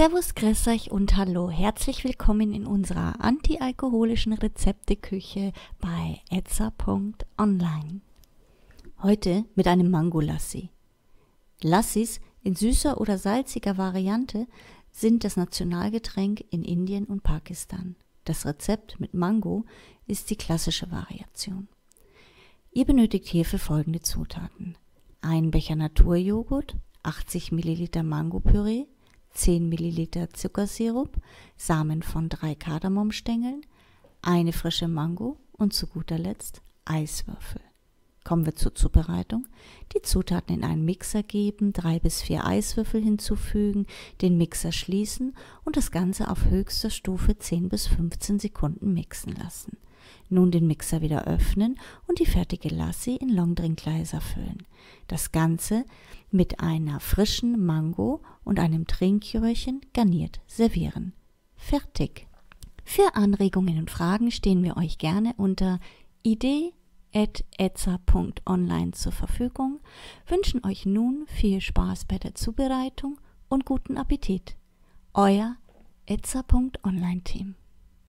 Servus, grüß euch und hallo. Herzlich willkommen in unserer antialkoholischen Rezepteküche bei etza.online. Heute mit einem Mango-Lassi. Lassis in süßer oder salziger Variante sind das Nationalgetränk in Indien und Pakistan. Das Rezept mit Mango ist die klassische Variation. Ihr benötigt hierfür folgende Zutaten. Ein Becher Naturjoghurt, 80 Milliliter Mangopüree, 10 Milliliter Zuckersirup, Samen von drei Kardamomstängeln, eine frische Mango und zu guter Letzt Eiswürfel. Kommen wir zur Zubereitung. Die Zutaten in einen Mixer geben, drei bis vier Eiswürfel hinzufügen, den Mixer schließen und das Ganze auf höchster Stufe 10 bis 15 Sekunden mixen lassen. Nun den Mixer wieder öffnen und die fertige Lassi in Longdrinkgläser füllen. Das Ganze mit einer frischen Mango und einem Trinkröhrchen garniert servieren. Fertig. Für Anregungen und Fragen stehen wir euch gerne unter idee.etza.online zur Verfügung, wünschen euch nun viel Spaß bei der Zubereitung und guten Appetit. Euer etza.online Team.